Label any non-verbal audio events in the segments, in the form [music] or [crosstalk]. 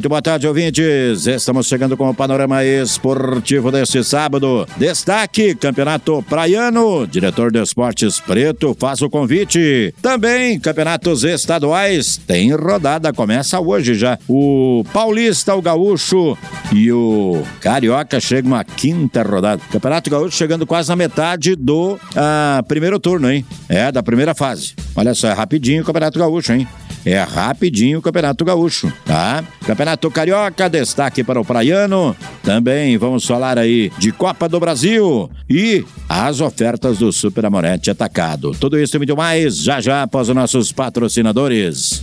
Muito boa tarde, ouvintes. Estamos chegando com o panorama esportivo deste sábado. Destaque: Campeonato Praiano. Diretor de Esportes Preto faz o convite. Também campeonatos estaduais. Tem rodada, começa hoje já. O Paulista, o Gaúcho e o Carioca chegam à quinta rodada. Campeonato Gaúcho chegando quase na metade do ah, primeiro turno, hein? É, da primeira fase. Olha só, é rapidinho o Campeonato Gaúcho, hein? É rapidinho o Campeonato Gaúcho, tá? Campeonato Carioca, destaque para o Praiano. Também vamos falar aí de Copa do Brasil e as ofertas do Super Amorete Atacado. Tudo isso e muito mais já já após os nossos patrocinadores.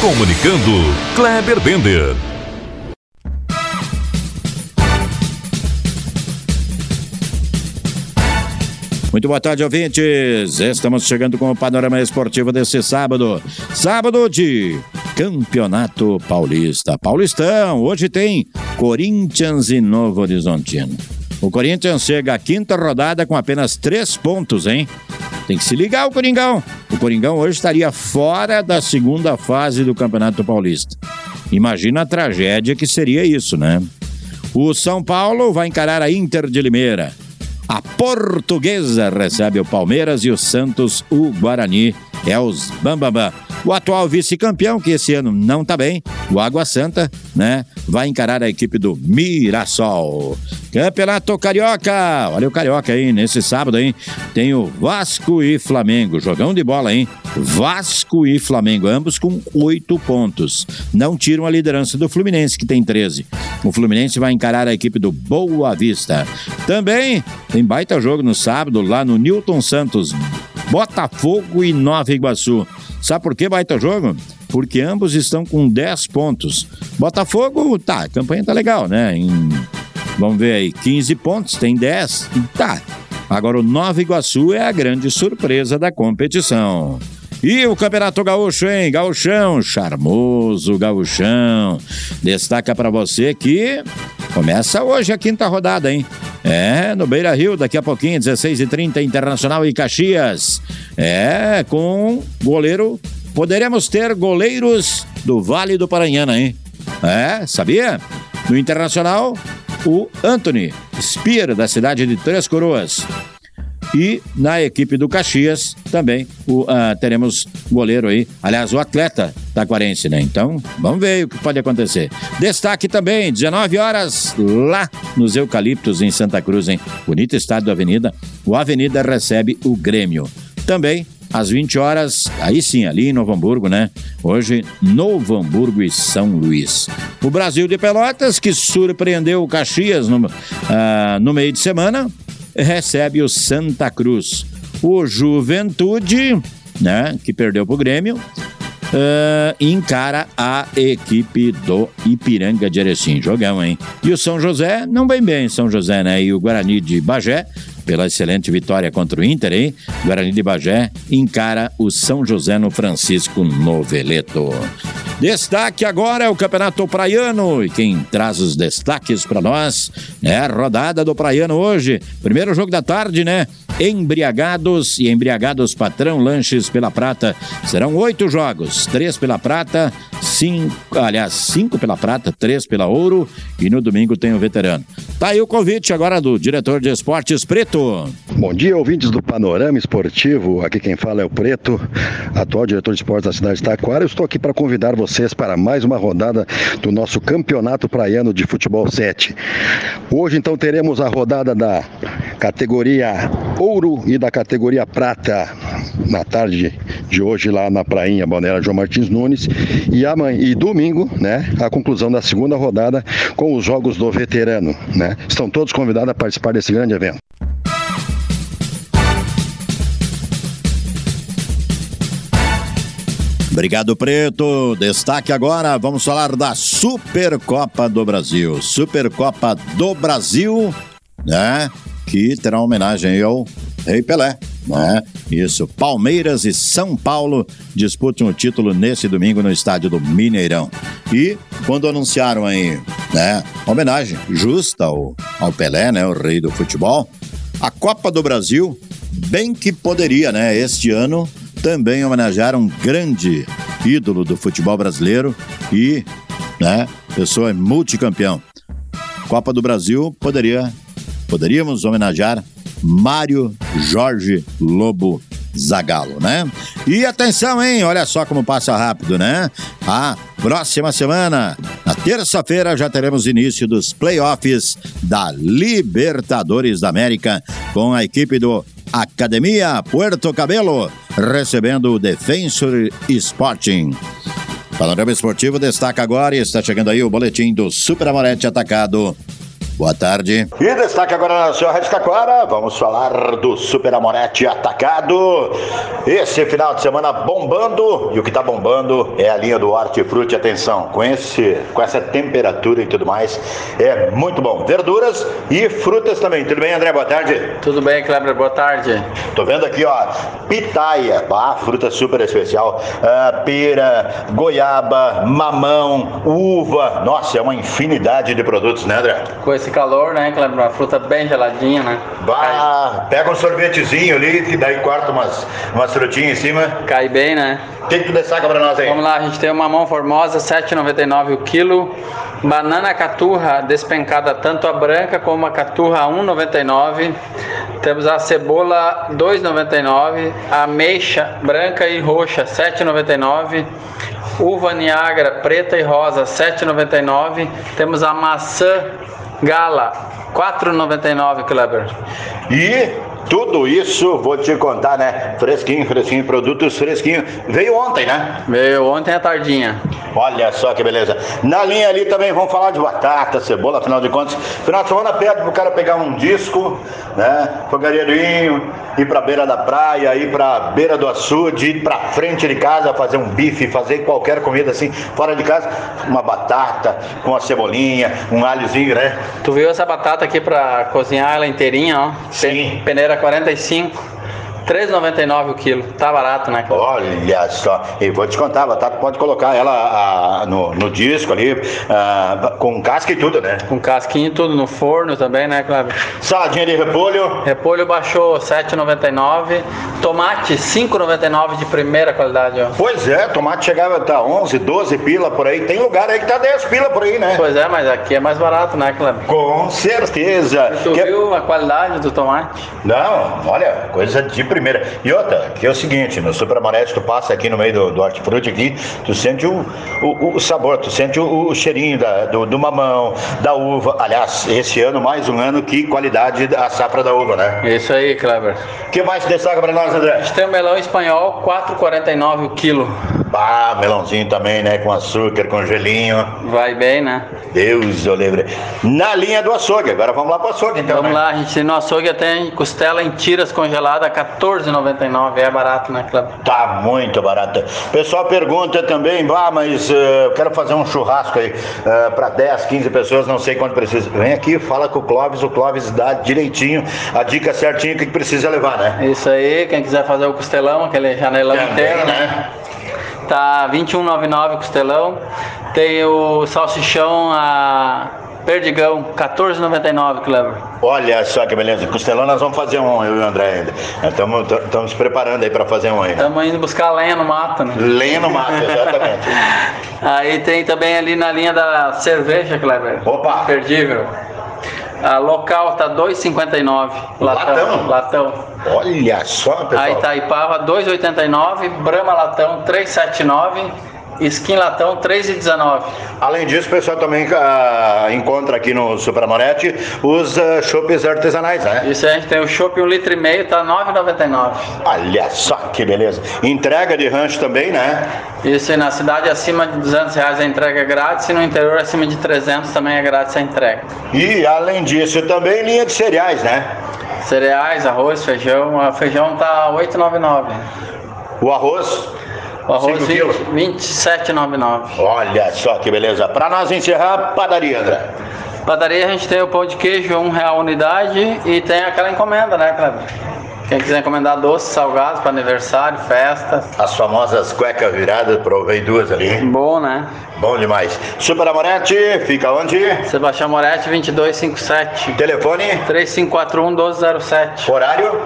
Comunicando, Kleber Bender. Muito boa tarde, ouvintes. Estamos chegando com o panorama esportivo desse sábado. Sábado de Campeonato Paulista. Paulistão, hoje tem Corinthians e Novo Horizontino. O Corinthians chega à quinta rodada com apenas três pontos, hein? Tem que se ligar o Coringão. O Coringão hoje estaria fora da segunda fase do Campeonato Paulista. Imagina a tragédia que seria isso, né? O São Paulo vai encarar a Inter de Limeira. A Portuguesa recebe o Palmeiras e o Santos o Guarani. É os Bambambam. O atual vice-campeão, que esse ano não tá bem, o Água Santa, né? Vai encarar a equipe do Mirassol. Campeonato Carioca. Olha o Carioca aí, nesse sábado, hein? Tem o Vasco e Flamengo. Jogão de bola, hein? Vasco e Flamengo, ambos com oito pontos. Não tiram a liderança do Fluminense, que tem 13. O Fluminense vai encarar a equipe do Boa Vista. Também tem baita jogo no sábado, lá no Newton Santos. Botafogo e Nova Iguaçu. Sabe por que baita jogo? Porque ambos estão com 10 pontos. Botafogo, tá, a campanha tá legal, né? Em, vamos ver aí, 15 pontos, tem 10, tá. Agora o Nova Iguaçu é a grande surpresa da competição. E o Campeonato Gaúcho, hein? Gaúchão, charmoso Gaúchão. Destaca para você que começa hoje a quinta rodada, hein? É, no Beira Rio, daqui a pouquinho, 16h30, Internacional e Caxias. É, com goleiro. Poderemos ter goleiros do Vale do Paranhana, hein? É, sabia? No Internacional, o Anthony Spear, da cidade de Três Coroas. E na equipe do Caxias também o, uh, teremos goleiro aí, aliás, o atleta taquarense, né? Então, vamos ver o que pode acontecer. Destaque também, 19 horas, lá nos Eucaliptos, em Santa Cruz, hein? Bonito estado da Avenida. O Avenida recebe o Grêmio. Também às 20 horas, aí sim, ali em Novo Hamburgo, né? Hoje, Novo Hamburgo e São Luís. O Brasil de Pelotas, que surpreendeu o Caxias no, uh, no meio de semana, recebe o Santa Cruz. O Juventude, né, que perdeu para o Grêmio, uh, encara a equipe do Ipiranga de Erechim. Jogão, hein? E o São José, não bem bem, São José, né? E o Guarani de Bagé, pela excelente vitória contra o Inter, hein? Guarani de Bagé encara o São José no Francisco Noveleto. Destaque agora é o Campeonato Praiano e quem traz os destaques para nós é a rodada do Praiano hoje. Primeiro jogo da tarde, né? Embriagados e Embriagados Patrão Lanches pela Prata. Serão oito jogos: três pela Prata, cinco, aliás, cinco pela Prata, três pela Ouro e no domingo tem o Veterano. Tá aí o convite agora do diretor de esportes Preto. Bom dia, ouvintes do Panorama Esportivo. Aqui quem fala é o Preto, atual diretor de esportes da cidade de Taquara. Eu estou aqui para convidar vocês para mais uma rodada do nosso Campeonato Praiano de Futebol 7. Hoje, então, teremos a rodada da categoria Ouro e da categoria Prata na tarde de hoje lá na Prainha Balneário João Martins Nunes e amanhã e domingo, né, a conclusão da segunda rodada com os jogos do veterano, né? Estão todos convidados a participar desse grande evento. Obrigado, Preto. Destaque agora, vamos falar da Supercopa do Brasil. Supercopa do Brasil, né? Que terá homenagem ao Rei Pelé, né? Isso, Palmeiras e São Paulo disputam o título nesse domingo no estádio do Mineirão. E quando anunciaram aí, né, homenagem justa ao, ao Pelé, né, o rei do futebol, a Copa do Brasil, bem que poderia, né, este ano também homenagear um grande ídolo do futebol brasileiro e, né, pessoa multicampeão. Copa do Brasil poderia poderíamos homenagear Mário Jorge Lobo Zagalo, né? E atenção, hein? Olha só como passa rápido, né? A próxima semana, na terça-feira, já teremos início dos playoffs da Libertadores da América com a equipe do Academia Puerto Cabelo recebendo o Defensor Sporting. Panorama Esportivo destaca agora e está chegando aí o boletim do Super Amorete Atacado Boa tarde. E destaque agora na sua Rádio Taquara, vamos falar do Super Amorete atacado. Esse final de semana bombando, e o que está bombando é a linha do Hortifruti. Atenção, com, esse, com essa temperatura e tudo mais, é muito bom. Verduras e frutas também. Tudo bem, André? Boa tarde. Tudo bem, Kleber? Boa tarde. Tô vendo aqui, ó, pitaia, ah, fruta super especial, ah, pera, goiaba, mamão, uva. Nossa, é uma infinidade de produtos, né, André? Com esse calor, né, Kleber? Uma fruta bem geladinha, né? Bah, pega um sorvetezinho ali, que daí corta umas, umas frutinhas em cima. Cai bem, né? O que, que tu destaca pra nós aí? Vamos lá, a gente tem uma mão formosa, 7,99 o quilo. Banana caturra despencada, tanto a branca como a caturra, 1,99. Temos a cebola, 2,99. A ameixa branca e roxa, 7,99. Uva Niagara preta e rosa, 7,99. Temos a maçã Gala, 4,99, Kleber. E tudo isso, vou te contar, né? Fresquinho, fresquinho, produtos fresquinhos. Veio ontem, né? Veio ontem à tardinha. Olha só que beleza. Na linha ali também vamos falar de batata, cebola, afinal de contas. Final de semana pede pro cara pegar um disco, né? Fogareirinho, ir pra beira da praia, ir pra beira do açude, ir pra frente de casa, fazer um bife, fazer qualquer comida assim, fora de casa. Uma batata com a cebolinha, um alhozinho, né? Tu viu essa batata aqui pra cozinhar ela inteirinha, ó? Sim. Peneira 45. 3,99 o quilo. Tá barato, né? Olha só, e vou te contar, batata pode colocar ela a, no, no disco ali, a, com casca e tudo, né? Com casquinha e tudo no forno também, né, Cláudio? Saladinha de repolho. Repolho baixou 7,99. Tomate 5,99 de primeira qualidade, ó. Pois é, tomate chegava a tá 11, 12 pila por aí. Tem lugar aí que tá 10 pila por aí, né? Pois é, mas aqui é mais barato, né, Cláudio? Com certeza. Tu Que- viu a qualidade do tomate? Não, olha, coisa de primeira. E outra, que é o seguinte, no Super Amarete, tu passa aqui no meio do, do hortifruti aqui, tu sente o, o, o sabor, tu sente o, o cheirinho da- do, do mamão, da uva. Aliás, esse ano, mais um ano, que qualidade a safra da uva, né? Isso aí, Kleber. O que mais destaca pra nós, André? O melão espanhol, 4,49 o quilo. Ah, melãozinho também, né? Com açúcar, com gelinho. Vai bem, né? Deus o livre. Na linha do açougue, agora vamos lá pro açougue então, Vamos né? lá, a gente no açougue tem costela em tiras congelada, 14,99. É barato, né, Kleber? Tá muito barato. Pessoal pergunta também, ah, mas eh, eu quero fazer um churrasco aí para 10, 15 pessoas, não sei quanto precisa. Vem aqui, fala com o Clóvis, o Clóvis dá direitinho, a dica certinha que precisa levar, né? Isso aí, quem quiser fazer o costelão, aquele janelão Também, inteiro, né? né? Tá 21,99 o costelão. Tem o salsichão a perdigão, 14,99, Kleber. Olha só que beleza. Costelão nós vamos fazer um, eu e o André ainda. Estamos preparando aí para fazer um aí. Estamos indo buscar lenha no mato, né? Lenha no mato, exatamente. [laughs] Aí tem também ali na linha da cerveja, Kleber. Opa! Perdível. A local tá 2,59. Latão. Latão. Olha só, pessoal. A Itaipava 2,89. Brahma Latão 3,79. Skin latão 3,19. Além disso, o pessoal também ah, encontra aqui no Superamorete os uh, chopes artesanais, né? Isso aí, a gente tem o chopp 1,5 um litro, e meio, tá 9,99. Olha só que beleza. Entrega de rancho também, né? Isso aí, na cidade acima de 200 reais a entrega é grátis e no interior acima de 300 também é grátis a entrega. E além disso também linha de cereais, né? Cereais, arroz, feijão. O feijão tá 8,99. O arroz o arroz 27,99. Olha só que beleza. Para nós encerrar, padaria, André. Padaria a gente tem o pão de queijo, um real unidade e tem aquela encomenda, né, Cleber? Quem quiser encomendar doces, salgados para aniversário, festa. As famosas cuecas viradas, provei duas ali. Bom, né? Bom demais. Super Amorete, fica onde? Sebastião Moretti, 2257. Telefone? 3541 1207. Horário?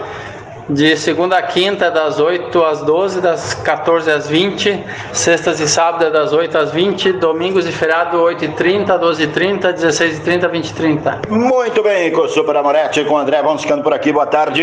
De segunda a quinta, das 8 às 12, das 14 às 20, sextas e sábados, das 8 às 20, domingos e feriado, 8h30, 12h30, 16h30, 20h30. Muito bem, com o Super Amorete, com o André, vamos ficando por aqui, boa tarde.